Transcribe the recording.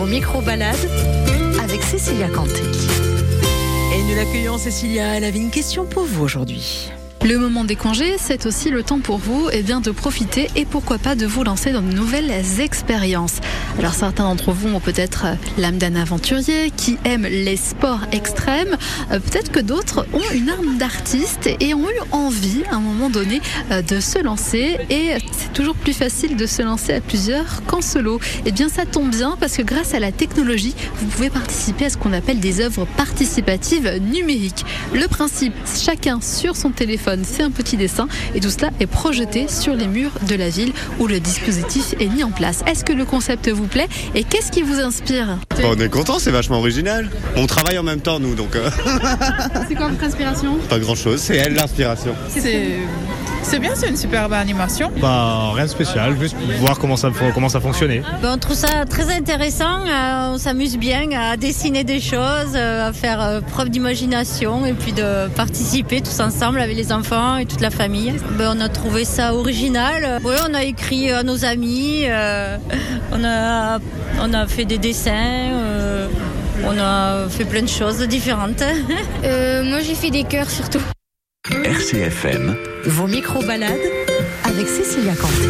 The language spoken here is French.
Vos micro-balades avec Cécilia Canté. Et nous l'accueillons, Cécilia. Elle avait une question pour vous aujourd'hui. Le moment des congés, c'est aussi le temps pour vous eh bien, de profiter et pourquoi pas de vous lancer dans de nouvelles expériences. Alors certains d'entre vous ont peut-être l'âme d'un aventurier qui aime les sports extrêmes. Euh, peut-être que d'autres ont une arme d'artiste et ont eu envie à un moment donné euh, de se lancer. Et c'est toujours plus facile de se lancer à plusieurs qu'en solo. Eh bien ça tombe bien parce que grâce à la technologie, vous pouvez participer à ce qu'on appelle des œuvres participatives numériques. Le principe, chacun sur son téléphone c'est un petit dessin et tout cela est projeté sur les murs de la ville où le dispositif est mis en place. Est-ce que le concept vous plaît et qu'est-ce qui vous inspire On est content, c'est vachement original. On travaille en même temps nous donc. Euh, c'est quoi votre inspiration? Pas grand chose, c'est elle l'inspiration. C'est bien, c'est une superbe animation. Bah rien de spécial, juste voir comment ça, comment ça fonctionnait. Bah, on trouve ça très intéressant, euh, on s'amuse bien à dessiner des choses, euh, à faire preuve d'imagination et puis de participer tous ensemble avec les enfants et toute la famille. Ben, on a trouvé ça original. Oui, on a écrit à nos amis, euh, on, a, on a fait des dessins. Euh, on a fait plein de choses différentes. Euh, moi, j'ai fait des cœurs surtout. RCFM. Vos micro-balades avec Cécilia Canté.